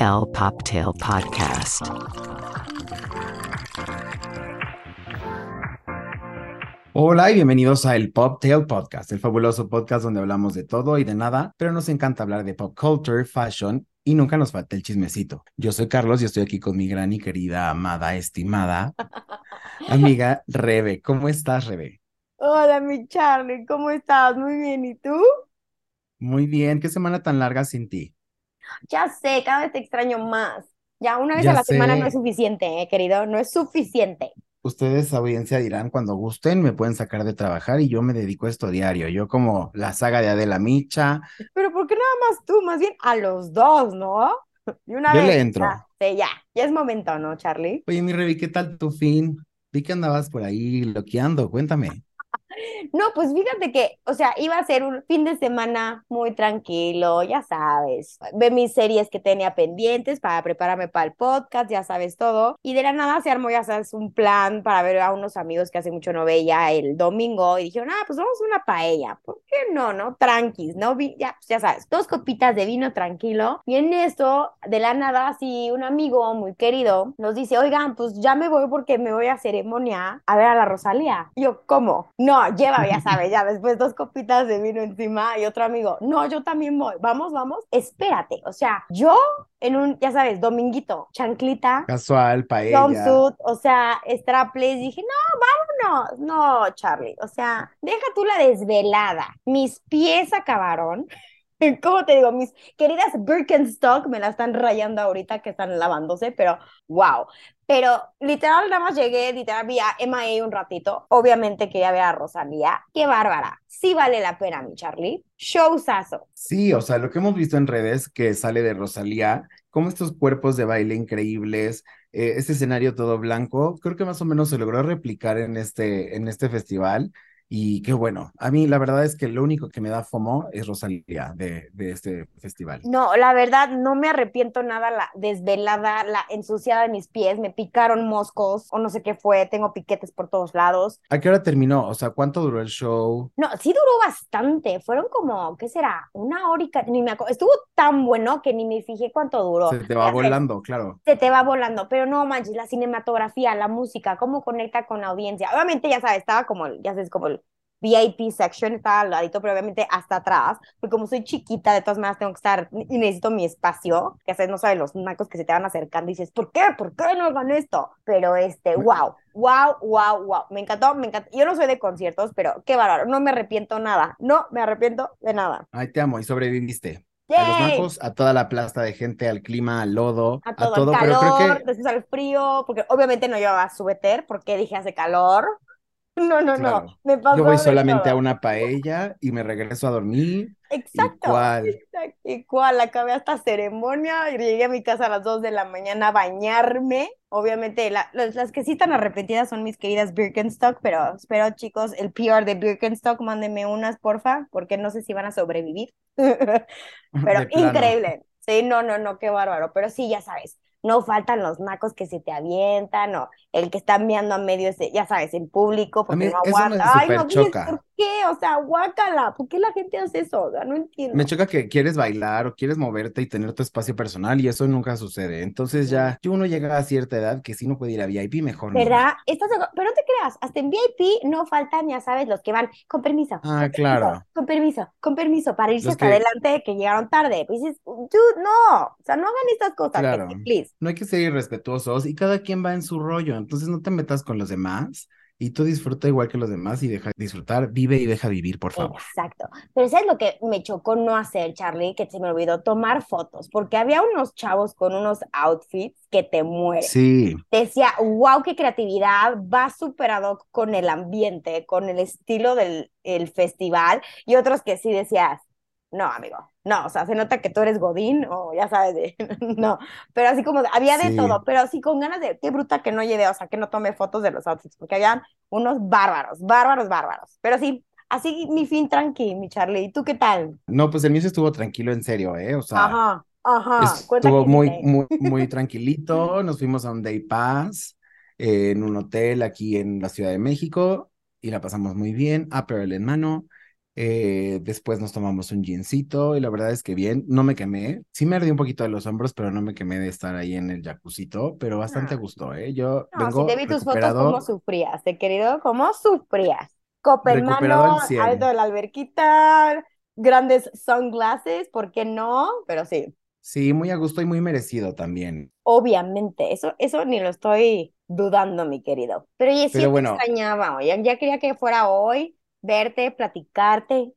El Poptail Podcast. Hola y bienvenidos a el Poptail Podcast, el fabuloso podcast donde hablamos de todo y de nada, pero nos encanta hablar de pop culture, fashion y nunca nos falta el chismecito. Yo soy Carlos y estoy aquí con mi gran y querida, amada, estimada amiga Rebe. ¿Cómo estás, Rebe? Hola, mi Charlie, ¿cómo estás? Muy bien, ¿y tú? Muy bien, qué semana tan larga sin ti. Ya sé, cada vez te extraño más. Ya una vez Ya a la semana no es suficiente, eh, querido, no es suficiente. Ustedes, audiencia, dirán cuando gusten, me pueden sacar de trabajar y yo me dedico a esto diario. Yo como la saga de Adela Micha, Pero ¿por qué nada más tú? Más bien a los dos, ¿no? De una yo vez. le entro. Sí, ya, ya es momento, ¿no, Charlie? Oye, mi Revi, ¿qué tal tu fin? Vi que andabas por ahí loqueando, cuéntame. No, pues fíjate que, o sea, iba a ser un fin de semana muy tranquilo, ya sabes. Ve mis series que tenía pendientes para prepararme para el podcast, ya sabes todo. Y de la nada se armó, ya sabes, un plan para ver a unos amigos que hace mucho no veía el domingo. Y dijeron, ah, pues vamos a una paella. ¿Por qué no, no? Tranquis, ¿no? Ya, pues ya sabes, dos copitas de vino tranquilo. Y en esto, de la nada, así, un amigo muy querido nos dice, oigan, pues ya me voy porque me voy a ceremonia a ver a la Rosalía. Y yo, ¿cómo? No, lleva, ya sabes, ya después dos copitas de vino encima y otro amigo, no, yo también voy, vamos, vamos, espérate, o sea, yo en un, ya sabes, dominguito, chanclita, Casual, paella. jumpsuit, o sea, strapless, dije, no, vámonos, no, Charlie, o sea, deja tú la desvelada, mis pies acabaron. ¿Cómo te digo? Mis queridas Birkenstock me la están rayando ahorita que están lavándose, pero wow. Pero literal, nada más llegué, literal, vi a MIA un ratito. Obviamente quería ver a Rosalía. ¡Qué bárbara! Sí vale la pena, mi Charlie. Showzazo. Sí, o sea, lo que hemos visto en redes que sale de Rosalía, como estos cuerpos de baile increíbles, eh, este escenario todo blanco, creo que más o menos se logró replicar en este, en este festival. Y qué bueno, a mí la verdad es que lo único que me da FOMO es Rosalía de, de este festival. No, la verdad, no me arrepiento nada la desvelada, la ensuciada de mis pies. Me picaron moscos o no sé qué fue. Tengo piquetes por todos lados. ¿A qué hora terminó? O sea, ¿cuánto duró el show? No, sí duró bastante. Fueron como, ¿qué será? Una hora y ni me acuerdo. Estuvo tan bueno que ni me fijé cuánto duró. Se te va Ya volando, claro. se te va volando, pero no manches, la cinematografía, la música, cómo conecta con la audiencia. Obviamente, ya sabes, estaba como, ya sabes, como el VIP section, estaba al ladito, pero obviamente hasta atrás, porque como soy chiquita, de todas maneras tengo que estar y necesito mi espacio, que sabes, no sabes los nacos que se te van acercando y dices, ¿por qué? ¿Por qué no hagan esto? Pero este, wow, wow, wow, wow, me encantó, me encantó. Yo no soy de conciertos, pero qué bárbaro, no me arrepiento nada, no me arrepiento de nada. Ay, te amo y sobreviviste. A los ¡Yay! bancos, a toda la plasta de gente, al clima, al lodo, a a todo, todo, el pero calor, creo que después al frío, porque obviamente no llevaba suéter, porque dije hace calor. No, no, no, me pasó Yo voy solamente a una paella y me regreso a dormir. Exacto, Igual. igual, acabé hasta ceremonia y llegué a mi casa a las 2 de la mañana a bañarme. Obviamente, la- las, las que sí están arrepentidas son mis queridas Birkenstock, pero espero, chicos, el PR de Birkenstock, mándenme unas, porfa, porque no sé si van a sobrevivir. Pero increíble. Sí, no, no, no, qué bárbaro. Pero sí, ya sabes, no faltan los nacos que se te avientan o el que está enviando a medio, ya sabes, el público porque mí no eso me aguanta. Ay, no, súper ¿ves choca. ¿Por qué? O sea, guácala. ¿Por qué la gente hace eso? O sea, no entiendo. Me choca que quieres bailar o quieres moverte y tener tu espacio personal y eso nunca sucede. Entonces ya, uno llega a cierta edad que si no puede ir a VIP, mejor no. ¿Verdad? Pero no te creas, hasta en VIP no faltan, ya sabes, los que van con permiso. Ah, con permiso, claro. Con permiso, con permiso, para irse Los hasta que- adelante que llegaron tarde. Pues dices, dude, no, o sea, no hagan estas cosas, Claro. please. No hay que ser irrespetuosos y cada quien va en su rollo. Entonces no te metas con los demás y tú disfruta igual que los demás y deja disfrutar, vive y deja vivir, por favor. Exacto. Pero ¿sabes lo que me chocó no hacer, Charlie? Que se me olvidó tomar fotos, porque había unos chavos con unos outfits que te mueren. Sí, Decía, wow, qué creatividad, va súper ad hoc con el ambiente, con el estilo del el festival, y otros que sí decías, no, amigo, no, o sea, se nota que tú eres Godín, o ya sabes, de, no, pero así como, había de Sí. todo, pero así con ganas de, qué bruta que no lleve, o sea, que no tome fotos de los outfits, porque habían unos bárbaros, bárbaros, bárbaros, pero sí, así mi fin tranqui, mi Charlie, ¿y tú qué tal? no, pues el mío estuvo tranquilo, en serio, ¿eh? O sea, Ajá, ajá, estuvo muy, muy, muy tranquilito. Nos fuimos a un day pass eh, en un hotel aquí en la Ciudad de México y la pasamos muy bien, Aperol en mano. Eh, después nos tomamos un gincito y la verdad es que bien, no me quemé. Sí me ardí un poquito de los hombros, pero no me quemé de estar ahí en el jacuzito, pero bastante Ah. gustó, ¿eh? Yo No, vengo si te vi tus fotos, cómo sufrías, eh, querido, cómo sufrías. Copa en Recuperado mano, al 100. alto de la alberquita, grandes sunglasses, ¿por qué no? Pero sí, Sí, muy a gusto y muy merecido también. obviamente, eso, eso ni lo estoy dudando, mi querido. Pero oye, sí Pero bueno. extrañaba, oye, ya quería que fuera hoy, verte, platicarte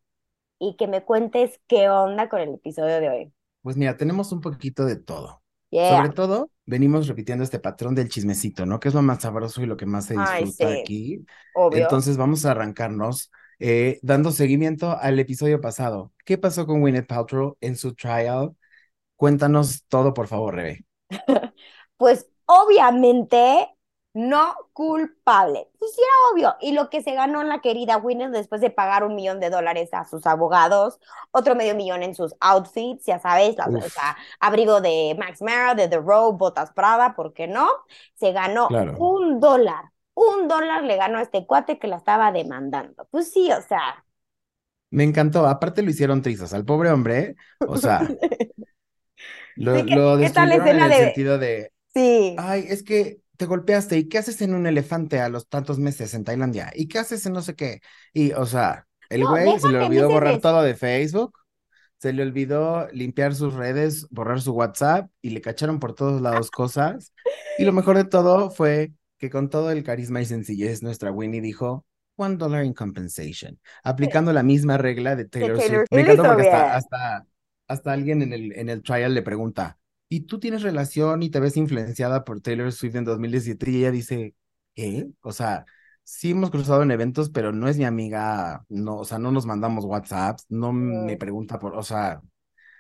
y que me cuentes qué onda con el episodio de hoy. Pues mira, tenemos un poquito de todo. Yeah. Sobre todo, venimos repitiendo este patrón del chismecito, ¿no? Que es lo más sabroso y lo que más se Ay, disfruta sí. aquí. Obvio. Entonces vamos a arrancarnos eh, dando seguimiento al episodio pasado. ¿Qué pasó con Gwyneth Paltrow en su trial? Cuéntanos todo, por favor, Rebe. Pues obviamente no culpable. Pues sí era obvio. Y lo que se ganó la querida Gwyneth después de pagar un millón de dólares a sus abogados, otro medio millón en sus outfits, ya sabes, las- o sea, abrigo de Max Mara, de The Row, botas Prada, ¿por qué no? Se ganó Claro. un dólar. Un dólar le ganó a este cuate que la estaba demandando. Pues sí, o sea. Me encantó. Aparte lo hicieron trizas al pobre hombre. O sea, lo, Sí, ¿qué- lo qué tal la destruyeron en escena el de- sentido de, Sí. ay, es que te golpeaste. ¿Y qué haces en un elefante a los tantos meses en Tailandia? ¿Y qué haces en no sé qué? Y, o sea, el No, güey se le olvidó borrar todo de Facebook. Se le olvidó limpiar sus redes, borrar su WhatsApp y le cacharon por todos lados cosas. Y lo mejor de todo fue que con todo el carisma y sencillez, nuestra Winnie dijo, one dollar in compensation, aplicando la misma regla de Taylor, Swift. Me Lo porque hasta, hasta, hasta alguien en el, en el trial le pregunta, ¿y tú tienes relación y te ves influenciada por Taylor Swift en 2017? Y ella dice, ¿qué? O sea, sí hemos cruzado en eventos, pero no es mi amiga, no, o sea, no nos mandamos WhatsApps, no me pregunta por, o sea,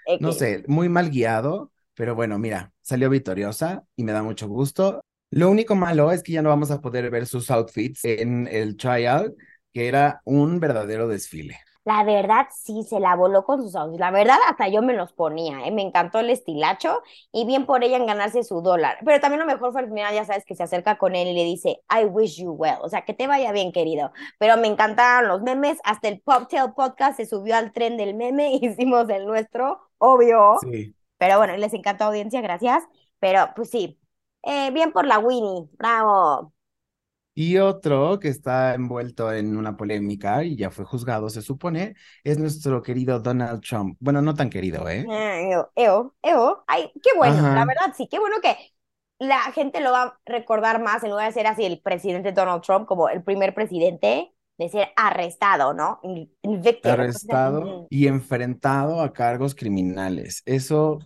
X. no sé, muy mal guiado, pero bueno, mira, salió victoriosa y me da mucho gusto. Lo único malo es que ya no vamos a poder ver sus outfits en el trial, que era un verdadero desfile. La verdad, sí, se la voló con sus outfits. La verdad, hasta yo me los ponía, ¿eh? Me encantó el estilacho y bien por ella en ganarse su dólar. Pero también lo mejor fue al final, ya sabes, que se acerca con él y le dice, I wish you well. O sea, que te vaya bien, querido. Pero me encantaron los memes. Hasta el Poptail Podcast se subió al tren del meme. Hicimos el nuestro, obvio. Sí. Pero bueno, les encantó audiencia, gracias. Pero pues sí, Eh, bien por la Winnie. Bravo. Y otro que está envuelto en una polémica y ya fue juzgado, se supone, es nuestro querido Donald Trump. Bueno, no tan querido, ¿eh? Eh, Eo, eo, eo. Ay, qué bueno, Ajá. la verdad sí, qué bueno que la gente lo va a recordar más en lugar de ser así el presidente Donald Trump como el primer presidente de ser arrestado, ¿no? In- Invicted. arrestado y enfrentado a cargos criminales. Eso,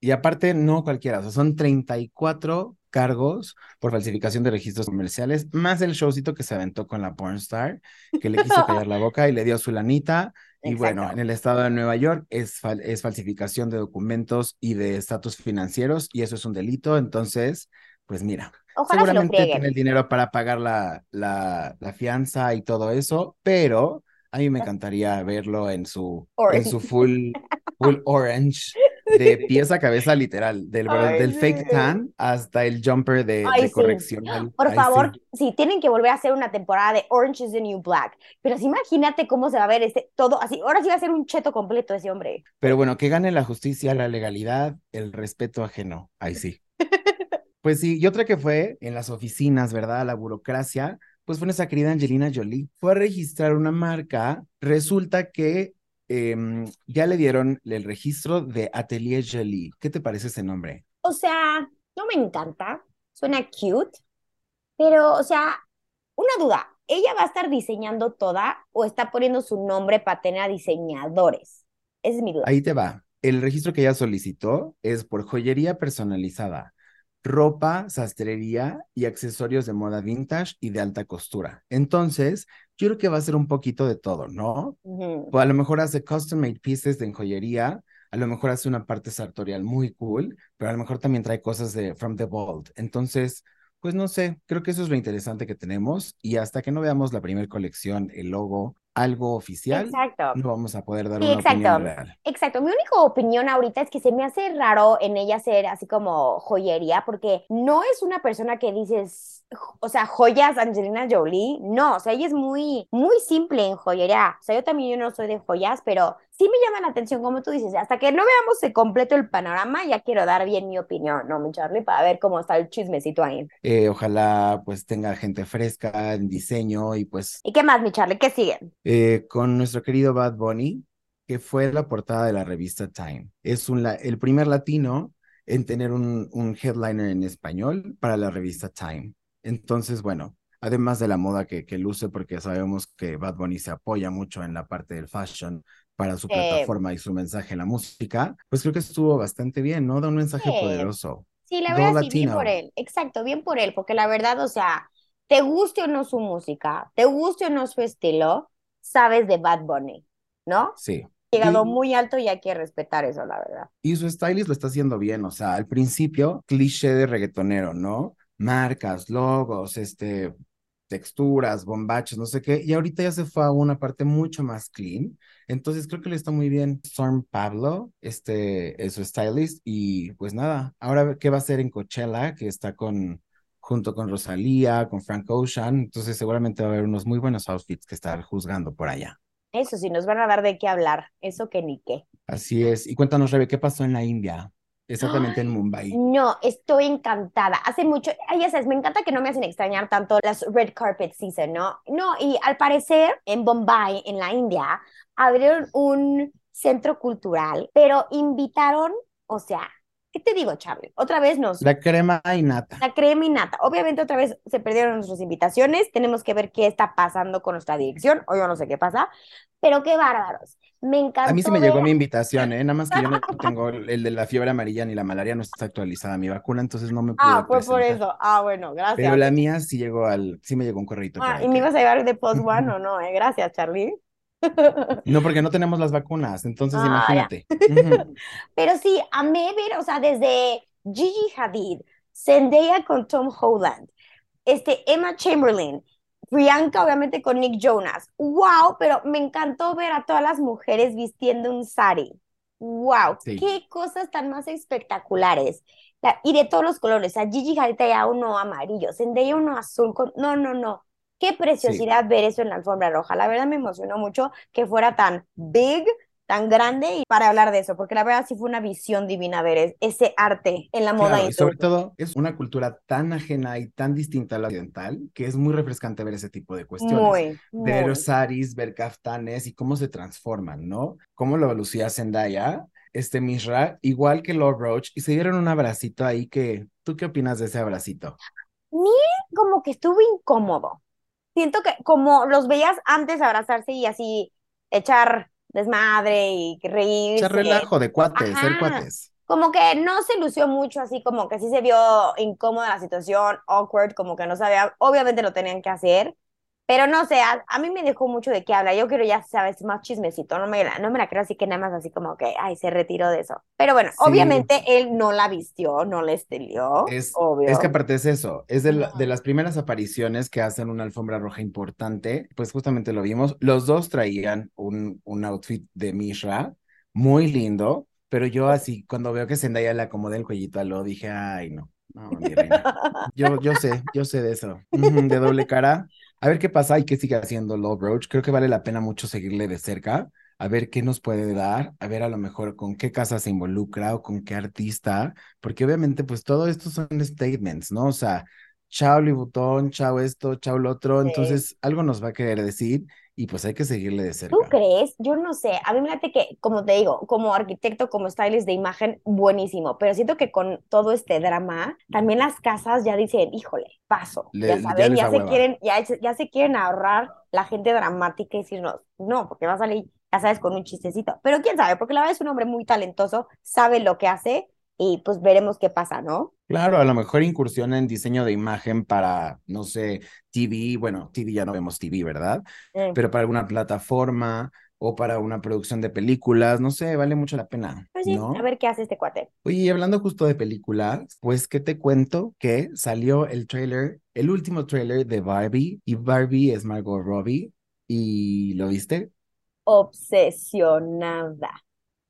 y aparte no cualquiera, o sea, son 34 cargos por falsificación de registros comerciales, más el showcito que se aventó con la pornstar, que le quiso callar la boca y le dio su lanita. Y bueno, en el estado de Nueva York es, fal- es falsificación de documentos y de estatus financieros, y eso es un delito. Entonces, pues mira, Ojalá se seguramente frieguen. tiene el dinero para pagar la, la, la fianza y todo eso, pero a mí me encantaría verlo en su, en su full, full orange, de pies a cabeza literal, del, Ay, del fake tan hasta el jumper de, Ay, de sí. correccional. Por Ay, favor, sí. sí. tienen que volver a hacer una temporada de Orange is the New Black. Pero sí, imagínate cómo se va a ver este todo así. Ahora sí va a ser un cheto completo ese hombre. Pero bueno, que gane la justicia, la legalidad, el respeto ajeno. Ahí sí. Pues sí, y otra que fue en las oficinas, ¿verdad? La burocracia, pues fue nuestra querida Angelina Jolie. Fue a registrar una marca. Resulta que em, ya le dieron el registro de Atelier Jolie. ¿Qué te parece ese nombre? O sea, no me encanta, suena cute, pero, o sea, una duda, ¿ella va a estar diseñando toda o está poniendo su nombre para tener a diseñadores? Esa es mi duda. Ahí te va. El registro que ella solicitó es por joyería personalizada, ropa, sastrería y accesorios de moda vintage y de alta costura. Entonces, yo creo que va a ser un poquito de todo, ¿no? A lo mejor hace custom made pieces de joyería, a lo mejor hace una parte sartorial muy cool, pero a lo mejor también trae cosas de From the Vault. Entonces, pues no sé, creo que eso es lo interesante que tenemos y hasta que no veamos la primera colección, el logo, algo oficial, Exacto. no vamos a poder dar Sí, una opinión exacto. real. Exacto, mi única opinión ahorita es que se me hace raro en ella ser así como joyería, porque no es una persona que dices, o sea, joyas Angelina Jolie, no, o sea, ella es muy, muy simple en joyería, o sea, yo también yo no soy de joyas, pero sí me llama la atención, como tú dices, hasta que no veamos de completo el panorama, ya quiero dar bien mi opinión, ¿no, mi Charlie? Para ver cómo está el chismecito ahí. Eh, ojalá pues tenga gente fresca en diseño y pues ¿Y qué más, mi Charlie? ¿Qué siguen? eh, con nuestro querido Bad Bunny, que fue la portada de la revista Time. Es un, la- el primer latino en tener un, un headliner en español para la revista Time. Entonces, bueno, además de la moda que, que luce, porque sabemos que Bad Bunny se apoya mucho en la parte del fashion para su Sí. plataforma y su mensaje en la música, pues creo que estuvo bastante bien, ¿no? Da un mensaje poderoso. Sí, la verdad sí, bien por él. Exacto, bien por él, porque la verdad, o sea, te guste o no su música, te guste o no su estilo, sabes de Bad Bunny, ¿no? Sí. Llegado Y- muy alto y hay que respetar eso, la verdad. Y su stylist lo está haciendo bien, o sea, al principio, cliché de reggaetonero, ¿no? Marcas, logos, este, texturas, bombachos, no sé qué, y ahorita ya se fue a una parte mucho más clean, entonces creo que le está muy bien. Storm Pablo, este, es su stylist, y pues nada, ahora qué va a hacer en Coachella, que está con, junto con Rosalía, con Frank Ocean, entonces seguramente va a haber unos muy buenos outfits que estar juzgando por allá. Eso sí, nos van a dar de qué hablar, eso que ni qué. Así es, y cuéntanos, Rebe, ¿qué pasó en la India? Exactamente en Mumbai. No, estoy encantada. Hace mucho, ay, ya sabes, me encanta que no me hacen extrañar tanto las red carpet season, ¿no? No, y al parecer en Bombay, en la India, abrieron un centro cultural, pero invitaron, o sea, ¿qué te digo, Charlie? Otra vez nos La crema y nata. La crema y nata. Obviamente otra vez se perdieron nuestras invitaciones. Tenemos que ver qué está pasando con nuestra dirección. O yo no sé qué pasa. Pero qué bárbaros. Me encantó A mí sí me llegó mi invitación, ¿eh? Nada más que yo no tengo el de la fiebre amarilla ni la malaria, no está actualizada mi vacuna, entonces no me pude Ah, fue por presentar. eso. Ah, bueno, gracias. Pero la mía sí llegó al, sí me llegó un correito por Ah, y me ibas a llevar de post one o no, eh? Gracias, Charlie. No, porque no tenemos las vacunas, entonces Ah, imagínate. Pero sí, amé ver, o sea, desde Gigi Hadid, Zendaya con Tom Holland, este, Emma Chamberlain, Priyanka obviamente con Nick Jonas. ¡Wow! Pero me encantó ver a todas las mujeres vistiendo un sari. ¡Wow! Sí. ¡Qué cosas tan más espectaculares! La- y de todos los colores. Sea, Gigi Hadid traía uno amarillo, Zendaya uno azul. Con... No, no, no. Qué preciosidad ver eso en la alfombra roja. La verdad me emocionó mucho que fuera tan big, tan grande y para hablar de eso, porque la verdad sí fue una visión divina ver es- ese arte en la moda Claro, y sobre todo es una cultura tan ajena y tan distinta a la occidental que es muy refrescante ver ese tipo de cuestiones. Muy, ver muy. saris, ver kaftanes y cómo se transforman, ¿no? Cómo lo lucía Zendaya, este Mishra, igual que Lord Roach, y se dieron un abracito ahí que, ¿tú qué opinas de ese abracito? Como que estuvo incómodo. Siento que como los veías antes abrazarse y así echar desmadre y reírse. Echar relajo de cuates, ser Ajá. cuates. Como que no se lució mucho, así como que sí se vio incómoda la situación, awkward, como que no sabía, obviamente lo tenían que hacer, pero no sé, a, a mí me dejó mucho de qué habla, yo quiero ya sabes más chismecito, no me la, no me la creo así que nada más así como que, ay, se retiró de eso. Pero bueno, Sí. obviamente él no la vistió, no la estilió, Es, obvio. es que aparte es eso, es de, la- de las primeras apariciones que hacen una alfombra roja importante, pues justamente lo vimos, los dos traían un, un outfit de Mishra, muy lindo, pero yo así, cuando veo que Zendaya le acomodé el cuellito a lo, dije, ay, no, no, mi reina. Yo, yo sé, yo sé de eso. De doble cara. A ver qué pasa y qué sigue haciendo Love Roach. Creo que vale la pena mucho seguirle de cerca, a ver qué nos puede dar, a ver a lo mejor con qué casa se involucra o con qué artista, porque obviamente pues todo esto son statements, ¿no? O sea, chao Louis Vuitton, chao esto, chao lo otro, Sí. entonces algo nos va a querer decir y pues hay que seguirle de cerca. ¿Tú crees? Yo no sé. A mí me late que, como te digo, como arquitecto, como stylist de imagen, buenísimo. Pero siento que con todo este drama, también las casas ya dicen, híjole, paso. Le- ya ya saben, ya, da se quieren, ya, ya se quieren ahorrar la gente dramática y decirnos, no, porque va a salir, ya sabes, con un chistecito. Pero quién sabe, porque la verdad es un hombre muy talentoso, sabe lo que hace y pues veremos qué pasa, ¿no? Claro, a lo mejor incursiona en diseño de imagen para, no sé, TV, bueno, TV ya no vemos TV, ¿verdad? Mm. Pero para alguna plataforma o para una producción de películas, no sé, vale mucho la pena, Pues sí, ¿no? a ver qué hace este cuate. Oye, y hablando justo de películas, pues que te cuento que salió el trailer, el último trailer de Barbie, y Barbie es Margot Robbie, ¿Y lo viste? Obsesionada.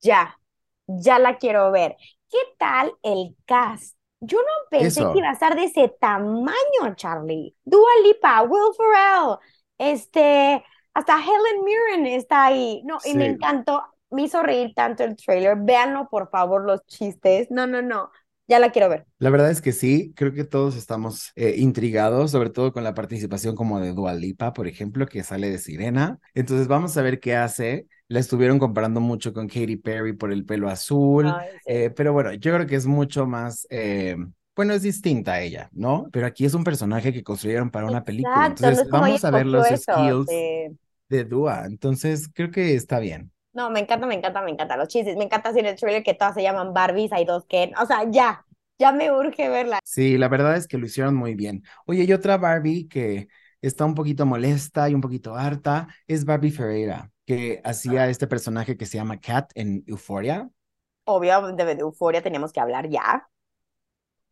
Ya, ya la quiero ver. ¿Qué tal el cast? Yo no pensé que iba a estar de ese tamaño, Charlie. Dua Lipa, Will Ferrell, este, hasta Helen Mirren está ahí. No, y me encantó, me hizo reír tanto el trailer. Véanlo, por favor, los chistes. No, no, no, ya la quiero ver. La verdad es que sí, creo que todos estamos eh, intrigados, sobre todo con la participación como de Dua Lipa, por ejemplo, que sale de Sirena. Entonces vamos a ver qué hace. La estuvieron comparando mucho con Katy Perry por el pelo azul, Ay, sí. eh, pero bueno, yo creo que es mucho más, eh, bueno, es distinta a ella, ¿no? Pero aquí es un personaje que construyeron para una película. Exacto, Entonces vamos a ver los skills sí. de Dua. Entonces creo que está bien. No, me encanta, me encanta, me encanta los chistes. Me encanta hacer el trailer que todas se llaman Barbies, hay dos Ken. O sea, ya, ya me urge verla. Sí, la verdad es que lo hicieron muy bien. Oye, y otra Barbie que está un poquito molesta y un poquito harta es Barbie Ferreira, que hacía este personaje que se llama Kat en Euphoria. Obviamente de Euforia tenemos que hablar ya.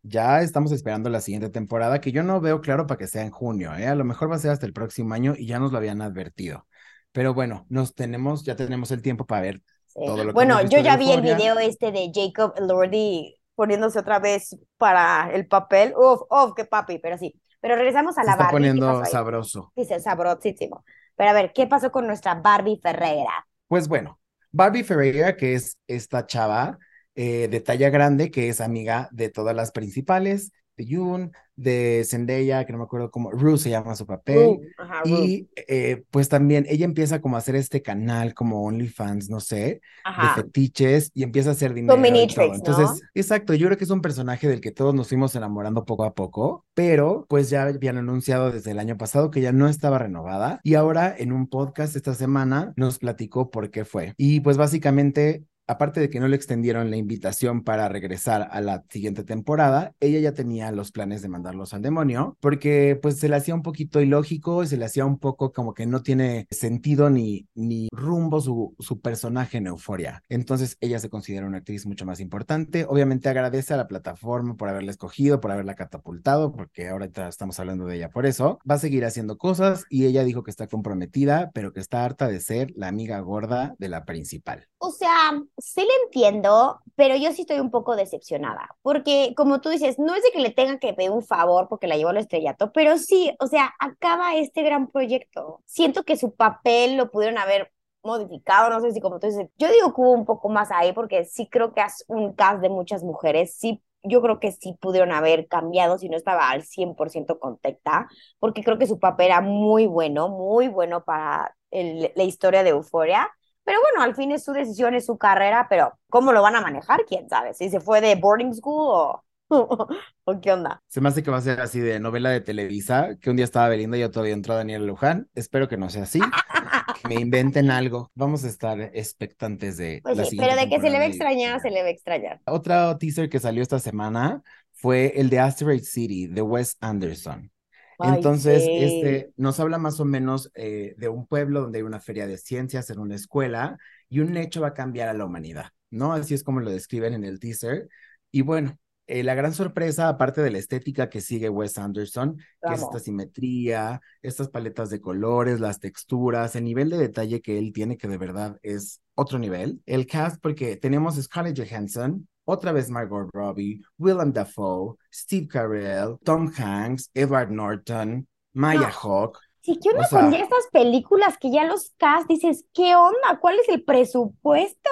Ya estamos esperando la siguiente temporada, que yo no veo claro para que sea en junio, ¿eh? A lo mejor va a ser hasta el próximo año y ya nos lo habían advertido. Pero bueno, nos tenemos, ya tenemos el tiempo para ver todo lo que Bueno, yo ya vi el video este de Jacob Elordi poniéndose otra vez para el papel. Uf, uf, qué papi, pero sí. Pero regresamos a Se la está Barbie. ¿Qué poniendo sabroso. Dice sabrosísimo. Pero a ver, ¿qué pasó con nuestra Barbie Ferreira? Pues bueno, Barbie Ferreira, que es esta chava eh, de talla grande, que es amiga de todas las principales, de Yoon, de Zendaya, que no me acuerdo cómo, Rue se llama su papel. Ajá. Y eh, pues también ella empieza como a hacer este canal como OnlyFans, no sé, de Ajá. fetiches y empieza a hacer dinero y. ¿no? Entonces, exacto, yo creo que es un personaje del que todos nos fuimos enamorando poco a poco, pero pues ya habían anunciado desde el año pasado que ya no estaba renovada y ahora en un podcast esta semana nos platicó por qué fue. Y pues básicamente aparte de que no le extendieron la invitación para regresar a la siguiente temporada, ella ya tenía los planes de mandarlos al demonio, porque pues se le hacía un poquito ilógico se le hacía un poco como que no tiene sentido ni, ni rumbo su, su personaje en Euforia. Entonces ella se considera una actriz mucho más importante. Obviamente agradece a la plataforma por haberla escogido, por haberla catapultado, porque ahorita estamos hablando de ella por eso. Va a seguir haciendo cosas y ella dijo que está comprometida, pero que está harta de ser la amiga gorda de la principal. O sea, sí le entiendo, pero yo sí estoy un poco decepcionada, porque como tú dices, no es de que le tenga que pedir un favor porque la llevó al estrellato, pero sí, o sea, acaba este gran proyecto. Siento que su papel lo pudieron haber modificado, no sé si como tú dices, yo digo que hubo un poco más ahí porque sí creo que es un cast de muchas mujeres, sí, yo creo que sí pudieron haber cambiado si no estaba al 100% contenta, porque creo que su papel era muy bueno, muy bueno para el- la historia de Euforia. Pero bueno, al fin es su decisión, es su carrera, pero ¿cómo lo van a manejar? ¿Quién sabe? Si se fue de boarding school o, o qué onda. Se me hace que va a ser así de novela de Televisa, que un día estaba Belinda y otro día entró Daniel Luján. Espero que no sea así, que me inventen algo. Vamos a estar expectantes de Pues la sí, pero de que se le va a extrañar, se le va a extrañar. Otro teaser que salió esta semana fue el de Asteroid City, de Wes Anderson. Ay, Entonces, este nos habla más o menos eh, de un pueblo donde hay una feria de ciencias en una escuela y un hecho va a cambiar a la humanidad, ¿no? Así es como lo describen en el teaser. Y bueno, eh, la gran sorpresa, aparte de la estética que sigue Wes Anderson, que es esta simetría, estas paletas de colores, las texturas, el nivel de detalle que él tiene, que de verdad es otro nivel. El cast, porque tenemos Scarlett Johansson, otra vez Margot Robbie, Willem Dafoe, Steve Carell, Tom Hanks, Edward Norton, Maya No. Hawke. Sí, ¿qué onda O sea- con ya estas películas que ya los cast dices, ¿qué onda? ¿Cuál es el presupuesto?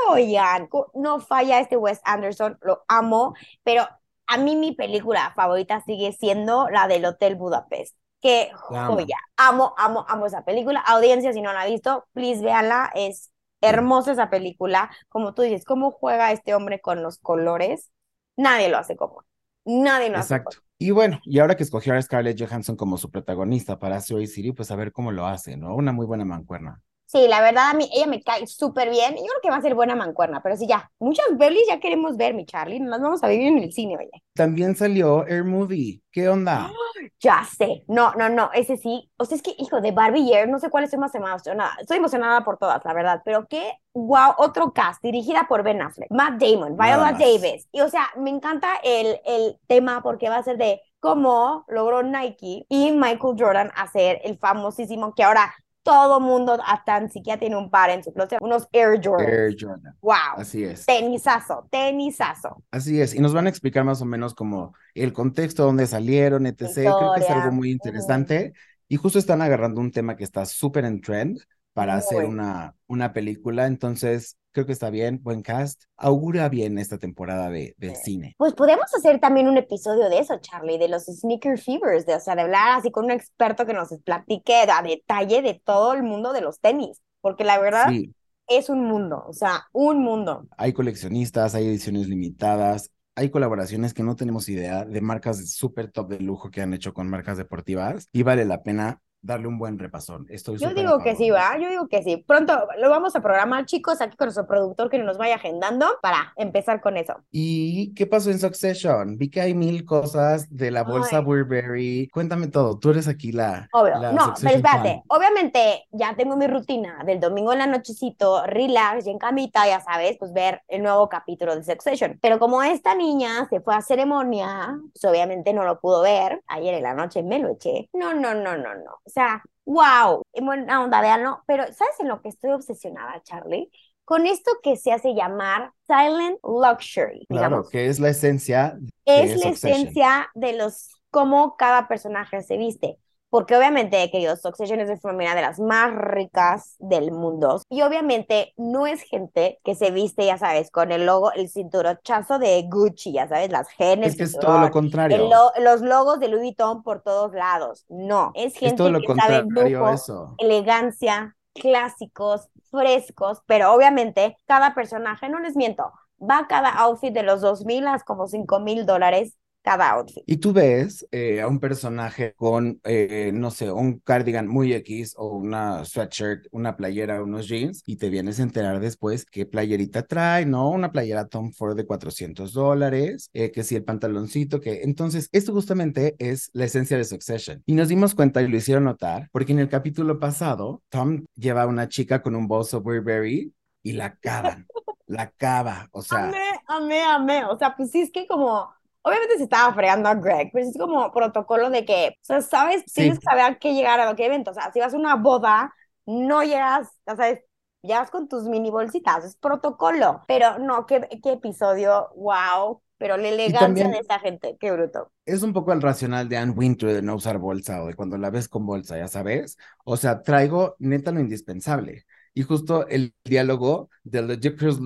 Co- No falla este Wes Anderson, lo amo, pero a mí mi película favorita sigue siendo la del Hotel Budapest. Qué joya. Amo, amo, amo esa película. Audiencia, si no la ha visto, please véanla. Es hermosa esa película. Como tú dices, cómo juega este hombre con los colores. Nadie lo hace como. Nadie lo hace Exacto. Y bueno, y ahora que escogió a Scarlett Johansson como su protagonista para Asteroid City, pues a ver cómo lo hace, ¿no? Una muy buena mancuerna. Sí, la verdad, a mí ella me cae súper bien. Yo creo que va a ser buena mancuerna, pero sí, ya, muchas pelis ya queremos ver, mi Charlie. Nos vamos a vivir en el cine, oye. También salió Air Movie. ¿Qué onda? Ya sé. No, no, no, ese sí. O sea, es que, hijo, de Barbie y Air, no sé cuál estoy más emocionada. Estoy emocionada por todas, la verdad. Pero qué, wow, otro cast, dirigida por Ben Affleck, Matt Damon, Viola. Davis. Y, o sea, me encanta el, el tema porque va a ser de cómo logró Nike y Michael Jordan hacer el famosísimo, que ahora todo mundo, hasta ni siquiera tiene un par en su closet, unos Air Jordan. Air Jordan. Wow. Así es. Tenisazo, tenisazo. Así es. Y nos van a explicar más o menos como el contexto, dónde salieron, etc. Creo que es Historia. algo muy interesante. Y justo están agarrando un tema que está súper en trend para hacer una, una película. Entonces, creo que está bien, buen cast. Augura bien esta temporada de, de Sí. cine. Pues podemos hacer también un episodio de eso, Charlie, de los sneaker fevers, de, o sea, de hablar así con un experto que nos platique a detalle de todo el mundo de los tenis, porque la verdad Sí, es un mundo, o sea, un mundo. hay coleccionistas, hay ediciones limitadas, hay colaboraciones que no tenemos idea de marcas súper top de lujo que han hecho con marcas deportivas y vale la pena darle un buen repasón. Estoy Yo digo que sí, va, yo digo que sí. Pronto lo vamos a programar, chicos, aquí con nuestro productor que nos vaya agendando para empezar con eso. ¿Y qué pasó en Succession? Vi que hay mil cosas de la bolsa Ay. Burberry. Cuéntame todo. Tú eres aquí la, Obvio, la no, pero Succession espérate, fan. obviamente ya tengo mi rutina del domingo en la nochecito, relax y en camita, ya sabes, pues ver el nuevo capítulo de Succession. Pero como esta niña se fue a ceremonia, pues obviamente no lo pudo ver, ayer en la noche me lo eché. No, no, no, no, no. O sea, wow, en buena onda, véanlo. Pero ¿sabes en lo que estoy obsesionada, Charlie? Con esto que se hace llamar silent luxury, Claro, digamos. que es la esencia de es la esencia de los cómo cada personaje se viste. Porque obviamente, queridos, Succession es familia de las más ricas del mundo. Y obviamente no es gente que se viste, ya sabes, con el logo, el cinturochazo de Gucci, ya sabes, las genes, Es que es todo lo contrario. lo- los logos de Louis Vuitton por todos lados. No, es Es gente todo lo que sabe lujo, elegancia, clásicos, frescos, pero obviamente cada personaje, no les miento, va cada outfit de los dos mil a como cinco mil dólares cada outfit. Y tú ves eh, a un personaje con, eh, no sé, un cardigan muy X o una sweatshirt, una playera, unos jeans, y te vienes a enterar después qué playerita trae, ¿no? Una playera Tom Ford de 400 dólares, eh, que si el pantaloncito, que... Entonces, esto justamente es la esencia de Succession. Y nos dimos cuenta y lo hicieron notar, porque en el capítulo pasado, Tom lleva a una chica con un bolso Burberry y la acaban, la acaba, o sea... Amé, amé, amé. O sea, pues sí es que como, obviamente se estaba fregando a Greg, pero es como protocolo de que, o sea, sabes, Sí. tienes que saber a qué llegar a qué evento. O sea, si vas a una boda, no llegas, ya sabes, llegas con tus mini bolsitas, es protocolo. Pero no, qué, qué episodio, wow. Pero la elegancia de esa gente, qué bruto. Es un poco el racional de Anne Wintour de no usar bolsa o de cuando la ves con bolsa, ya sabes. O sea, traigo neta lo indispensable. Y justo el diálogo del Ridiculous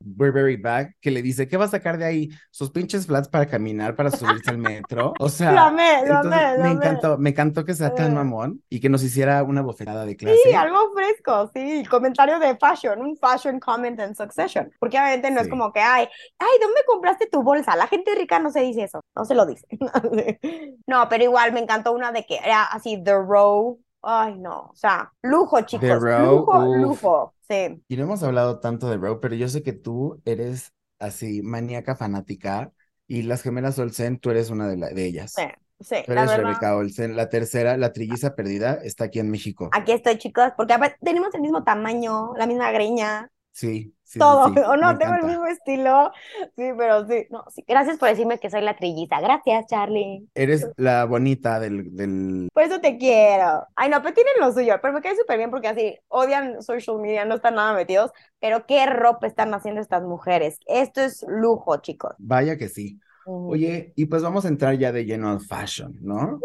Burberry Bag que le dice, ¿qué va a sacar de ahí? Sus pinches flats para caminar, para subirse al metro. O sea, Lo amé, lo entonces amé, lo me encantó, me encantó que sea tan Eh. mamón y que nos hiciera una bofetada de clase. Sí, algo fresco, sí, comentario de fashion, un fashion comment en Succession, porque obviamente no es como que, ay, ay, ¿dónde compraste tu bolsa? La gente rica no se dice eso, no se lo dice. No, pero igual me encantó una de que era así, The Row, ay, no, o sea, lujo, chicos, Row, lujo, uf. lujo, sí. Y no hemos hablado tanto de Roe, pero yo sé que tú eres así maníaca fanática y las gemelas Olsen, tú eres una de, la- de ellas. Sí, sí, Tú la eres verdad. Rebeca Olsen, la tercera, la trilliza perdida, está aquí en México. Aquí estoy, chicos, porque tenemos el mismo tamaño, la misma greña, Sí, sí, todo, sí, o no, tengo el mismo estilo, sí, pero sí, no, gracias por decirme que soy la trilliza, gracias, Charlie. Eres la bonita del, del... Por eso te quiero. Ay, no, pero tienen lo suyo. Pero me cae súper bien porque así odian social media, no están nada metidos. Pero qué ropa están haciendo estas mujeres. Esto es lujo, chicos. Vaya que sí. Oye, y pues vamos a entrar ya de lleno al fashion, ¿no?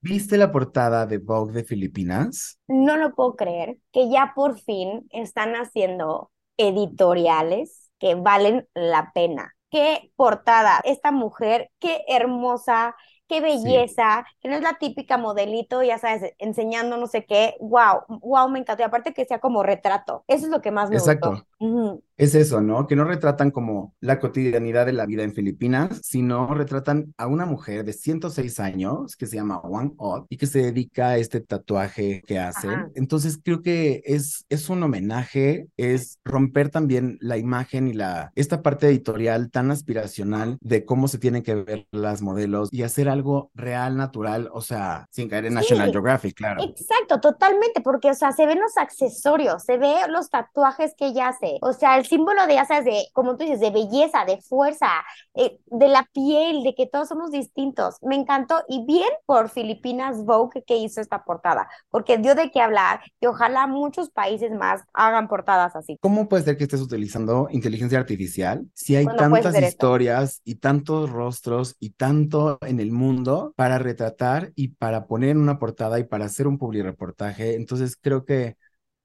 ¿Viste la portada de Vogue de Filipinas? No lo puedo creer que ya por fin están haciendo editoriales que valen la pena. Qué portada. Esta mujer, qué hermosa, qué belleza, que no es la típica modelito, ya sabes, enseñando no sé qué. Wow, wow, me encantó. Y aparte que sea como retrato. Eso es lo que más me Exacto. gustó. Ujú. Es eso, ¿no? Que no retratan como la cotidianidad de la vida en Filipinas, sino retratan a una mujer de 106 años que se llama Wang Od y que se dedica a este tatuaje que hace. Ajá. Entonces creo que es, es un homenaje, es romper también la imagen y la, esta parte editorial tan aspiracional de cómo se tienen que ver las modelos y hacer algo algo real, natural, o sea, sin caer en Sí. National Geographic, claro. Exacto, totalmente, porque, o sea, se ven los accesorios, se ve los tatuajes que ella hace, o sea, el símbolo de, ya sabes, de, como tú dices, de belleza, de fuerza, eh, de la piel, de que todos somos distintos. Me encantó y bien por Filipinas Vogue que hizo esta portada, porque dio de qué hablar y ojalá muchos países más hagan portadas así. ¿Cómo puede ser que estés utilizando inteligencia artificial si hay ¿Cuándo puedes tantas hacer esto? historias y tantos rostros y tanto en el mundo para retratar y para poner en una portada y para hacer un publireportaje? Entonces creo que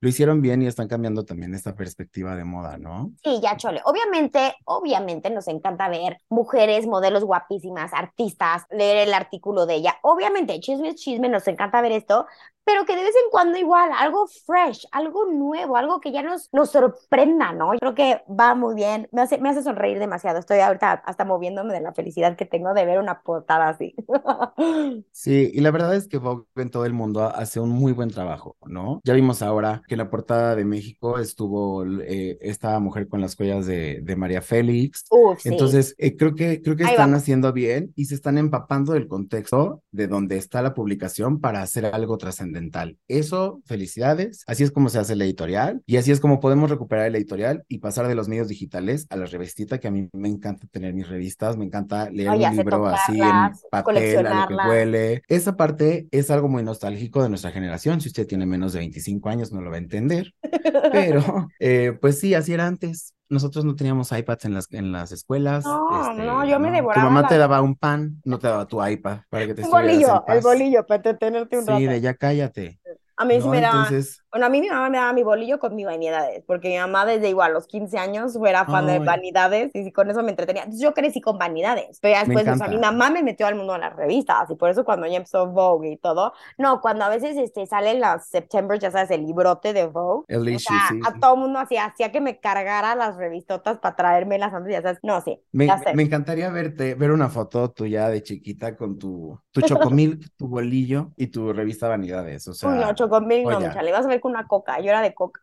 lo hicieron bien y están cambiando también esta perspectiva de moda, ¿no? Sí, ya chole. Obviamente, obviamente nos encanta ver mujeres, modelos guapísimas, artistas, leer el artículo de ella. Obviamente, chisme chisme, nos encanta ver esto, pero que de vez en cuando igual, algo fresh, algo nuevo, algo que ya nos, nos sorprenda, ¿no? Yo creo que va muy bien, me hace, me hace sonreír demasiado. Estoy ahorita hasta moviéndome de la felicidad que tengo de ver una portada así. Sí, y la verdad es que Vogue en todo el mundo hace un muy buen trabajo, ¿no? Ya vimos ahora que en la portada de México estuvo eh, esta mujer con las joyas de, de María Félix. Uf, sí. Entonces, eh, creo que, creo que Ahí están haciendo bien y se están empapando del contexto de donde está la publicación para hacer algo trascendental. Eso, felicidades. Así es como se hace el editorial y así es como podemos recuperar el editorial y pasar de los medios digitales a la revistita, que a mí me encanta tener mis revistas, me encanta leer Ay, un libro así en papel, a lo que huele. Esa parte es algo muy nostálgico de nuestra generación. Si usted tiene menos de 25 años, no lo va a entender. Pero, eh, pues sí, así era antes. Nosotros no teníamos iPads en las, en las escuelas. No, este, no, yo me Tu devoraba mamá la- te daba un pan, no te daba tu iPad para que te Un estuvieras en bolillo, el paz. bolillo, para entretenerte un Sí, rato. de ya cállate. A mí sí ¿no? me daba, Entonces, bueno, a mí mi mamá me daba mi bolillo con mi vanidades, porque mi mamá desde igual los 15 años era fan de Ay. vanidades y con eso me entretenía. Entonces yo crecí con vanidades, pero ya después, o sea, mi mamá me metió al mundo de las revistas y por eso cuando ya empezó Vogue y todo, no, cuando a veces este, salen las September, ya sabes, el librote de Vogue, el o issue, sea, sí. a todo mundo hacía, hacía que me cargara las revistotas para traérmelas antes, ya sabes, no, sí, Me, ya sé. me encantaría verte, ver una foto tuya de chiquita con tu, tu chocomilk, tu bolillo y tu revista Vanidades. O Uy, no, sea, chocomil, no, joya. mi chale, vas a ver con una coca, yo era de coca.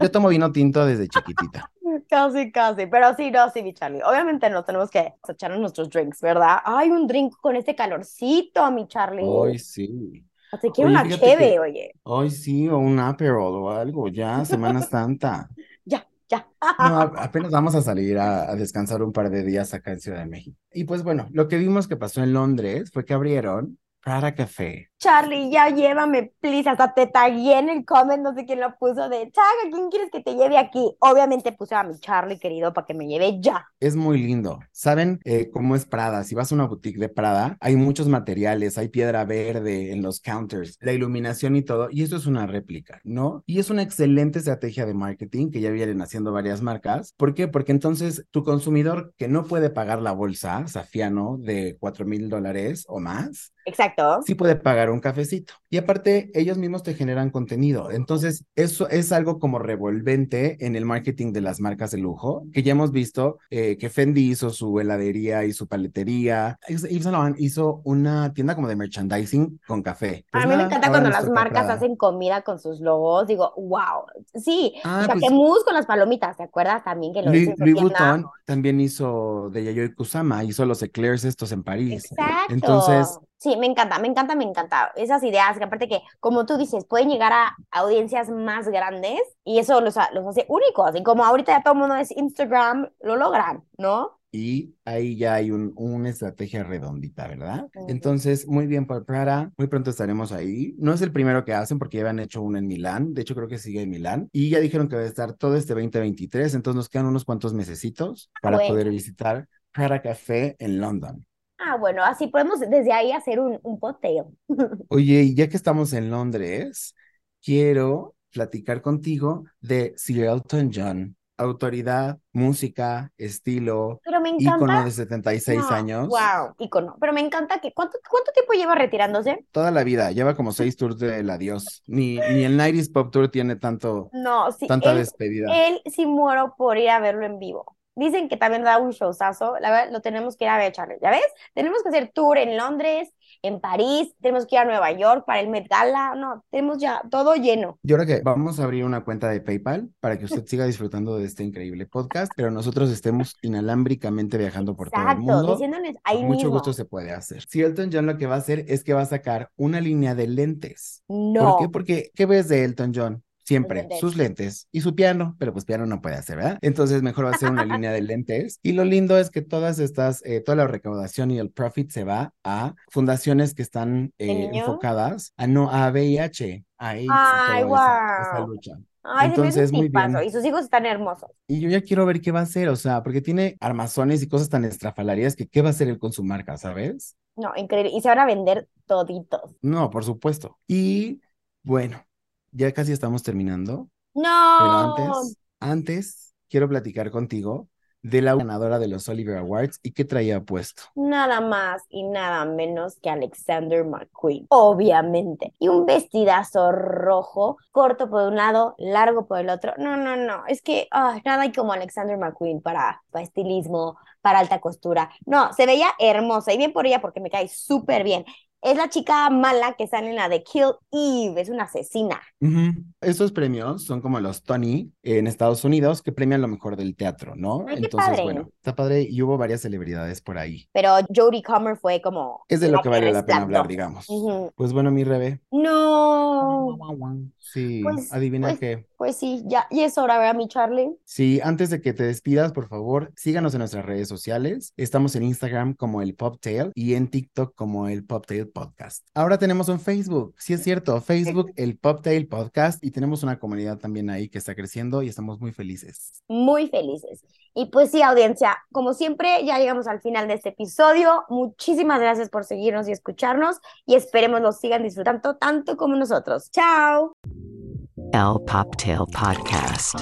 yo tomo vino tinto desde chiquitita. Casi, casi, pero sí, no, sí, mi Charlie. Obviamente no tenemos que echarnos nuestros drinks, ¿verdad? Ay, un drink con este calorcito, mi Charlie. Hoy sí. Quiero Oye, una cheve, que- oye. Hoy sí, o un Aperol o algo, ya, Semana Santa. Ya, ya. No, apenas vamos a salir a, a descansar un par de días acá en Ciudad de México. Y pues bueno, lo que vimos que pasó en Londres fue que abrieron Prada Café. Charlie, ya llévame, please. Hasta te tagué en el comment, no sé quién lo puso de Chaga, ¿quién quieres que te lleve aquí? Obviamente puse a mi Charlie querido para que me lleve ya. Es muy lindo. ¿Saben eh, cómo es Prada? Si vas a una boutique de Prada, hay muchos materiales, hay piedra verde en los counters, la iluminación y todo, y eso es una réplica, ¿no? Y es una excelente estrategia de marketing que ya vienen haciendo varias marcas. ¿Por qué? Porque entonces tu consumidor que no puede pagar la bolsa Safiano de cuatro mil dólares o más, Exacto. sí puede pagar un cafecito. Y aparte, ellos mismos te generan contenido. Entonces, eso es algo como revolvente en el marketing de las marcas de lujo, que ya hemos visto eh, que Fendi hizo su heladería y su paletería. Yves Saint Laurent hizo una tienda como de merchandising con café. Pues a mí me nada, encanta ahora cuando las marcas Prada. hacen comida con sus logos. Digo, wow. Sí, Ah, o sea, pues- con las palomitas, ¿te acuerdas también que lo Louis, hizo Louis? Vuitton también hizo de Yayoi Kusama, hizo los eclairs estos en París. Exacto. Entonces, sí, me encanta, me encanta, me encanta. Esas ideas que aparte que, como tú dices, pueden llegar a audiencias más grandes y eso los, ha- los hace únicos. Y como ahorita ya todo el mundo es Instagram, lo logran, ¿no? Y ahí ya hay un, una estrategia redondita, ¿verdad? Entonces, muy bien por Prada. Muy pronto estaremos ahí. No es el primero que hacen porque ya habían hecho uno en Milán. De hecho, creo que sigue en Milán. Y ya dijeron que va a estar todo este 2023. Entonces, nos quedan unos cuantos mesecitos para Bueno. poder visitar Prada Café en London. Ah, bueno, así podemos desde ahí hacer un, un poteo. Oye, y ya que estamos en Londres, quiero platicar contigo de Sir Elton John. Autoridad, música, estilo, Pero me ícono encanta. de 76 No, años. Wow, ícono. Pero me encanta que, ¿cuánto, cuánto tiempo lleva retirándose? Toda la vida, lleva como seis tours del adiós. Ni, ni el 90s Pop Tour tiene tanto, No, sí, tanta él, despedida. él sí muero por ir a verlo en vivo. Dicen que también da un showzazo. La verdad, lo tenemos que ir a ver, Charlie. ¿Ya ves? Tenemos que hacer tour en Londres, en París, tenemos que ir a Nueva York para el Met Gala. No, tenemos ya todo lleno. Yo creo que vamos a abrir una cuenta de PayPal para que usted siga disfrutando de este increíble podcast, pero nosotros estemos inalámbricamente viajando por todo el Exacto, mundo. diciéndoles ahí mucho mismo. gusto se puede hacer. Si Elton John lo que va a hacer es que va a sacar una línea de lentes. No. ¿Por qué? Porque, ¿qué ves de Elton John? Siempre, sus lentes y su piano, pero pues piano no puede hacer, ¿verdad? Entonces mejor va a ser una línea de lentes. Y lo lindo es que todas estas, eh, toda la recaudación y el profit se va a fundaciones que están eh, enfocadas a no a VIH, a AIDS y Ay, toda esa, esa lucha. Ay, Entonces, un muy bien. Y sus hijos están hermosos. Y yo ya quiero ver qué va a hacer, o sea, porque tiene armazones y cosas tan estrafalarias que qué va a hacer él con su marca, ¿sabes? No, increíble. Y se van a vender toditos. No, por supuesto. Y bueno, ya casi estamos terminando. Pero No. antes, antes quiero platicar contigo de la ganadora de los Oliver Awards y qué traía puesto. Nada más y nada menos que Alexander McQueen, obviamente. Y un vestidazo rojo, corto por un lado, largo por el otro. No, no, no. Es que nada hay como Alexander McQueen para, para estilismo, para alta costura. No, se veía hermosa y bien por ella porque me cae súper bien. Es la chica mala que sale en la de Kill Eve, es una asesina. Ujú. Esos premios son como los Tony en Estados Unidos que premian lo mejor del teatro, ¿no? Ay, Entonces, padre. bueno, está padre y hubo varias celebridades por ahí. Pero Jodie Comer fue como Es de lo que vale la pena hablar, digamos. Pues bueno, mi Rebe. No, Sí, Pues- adivina pues- qué. pues sí, ya, y es hora, ¿verdad, mi Charlie? Sí, antes de que te despidas, por favor, síganos en nuestras redes sociales. Estamos en Instagram como el Poptail y en TikTok como el Poptail Podcast. Ahora tenemos un Facebook, sí es cierto, Facebook el Poptail Podcast y tenemos una comunidad también ahí que está creciendo y estamos muy felices. muy felices. Y pues sí, audiencia, como siempre, ya llegamos al final de este episodio. Muchísimas gracias por seguirnos y escucharnos y esperemos nos sigan disfrutando tanto como nosotros. Chao. El Poptail Podcast.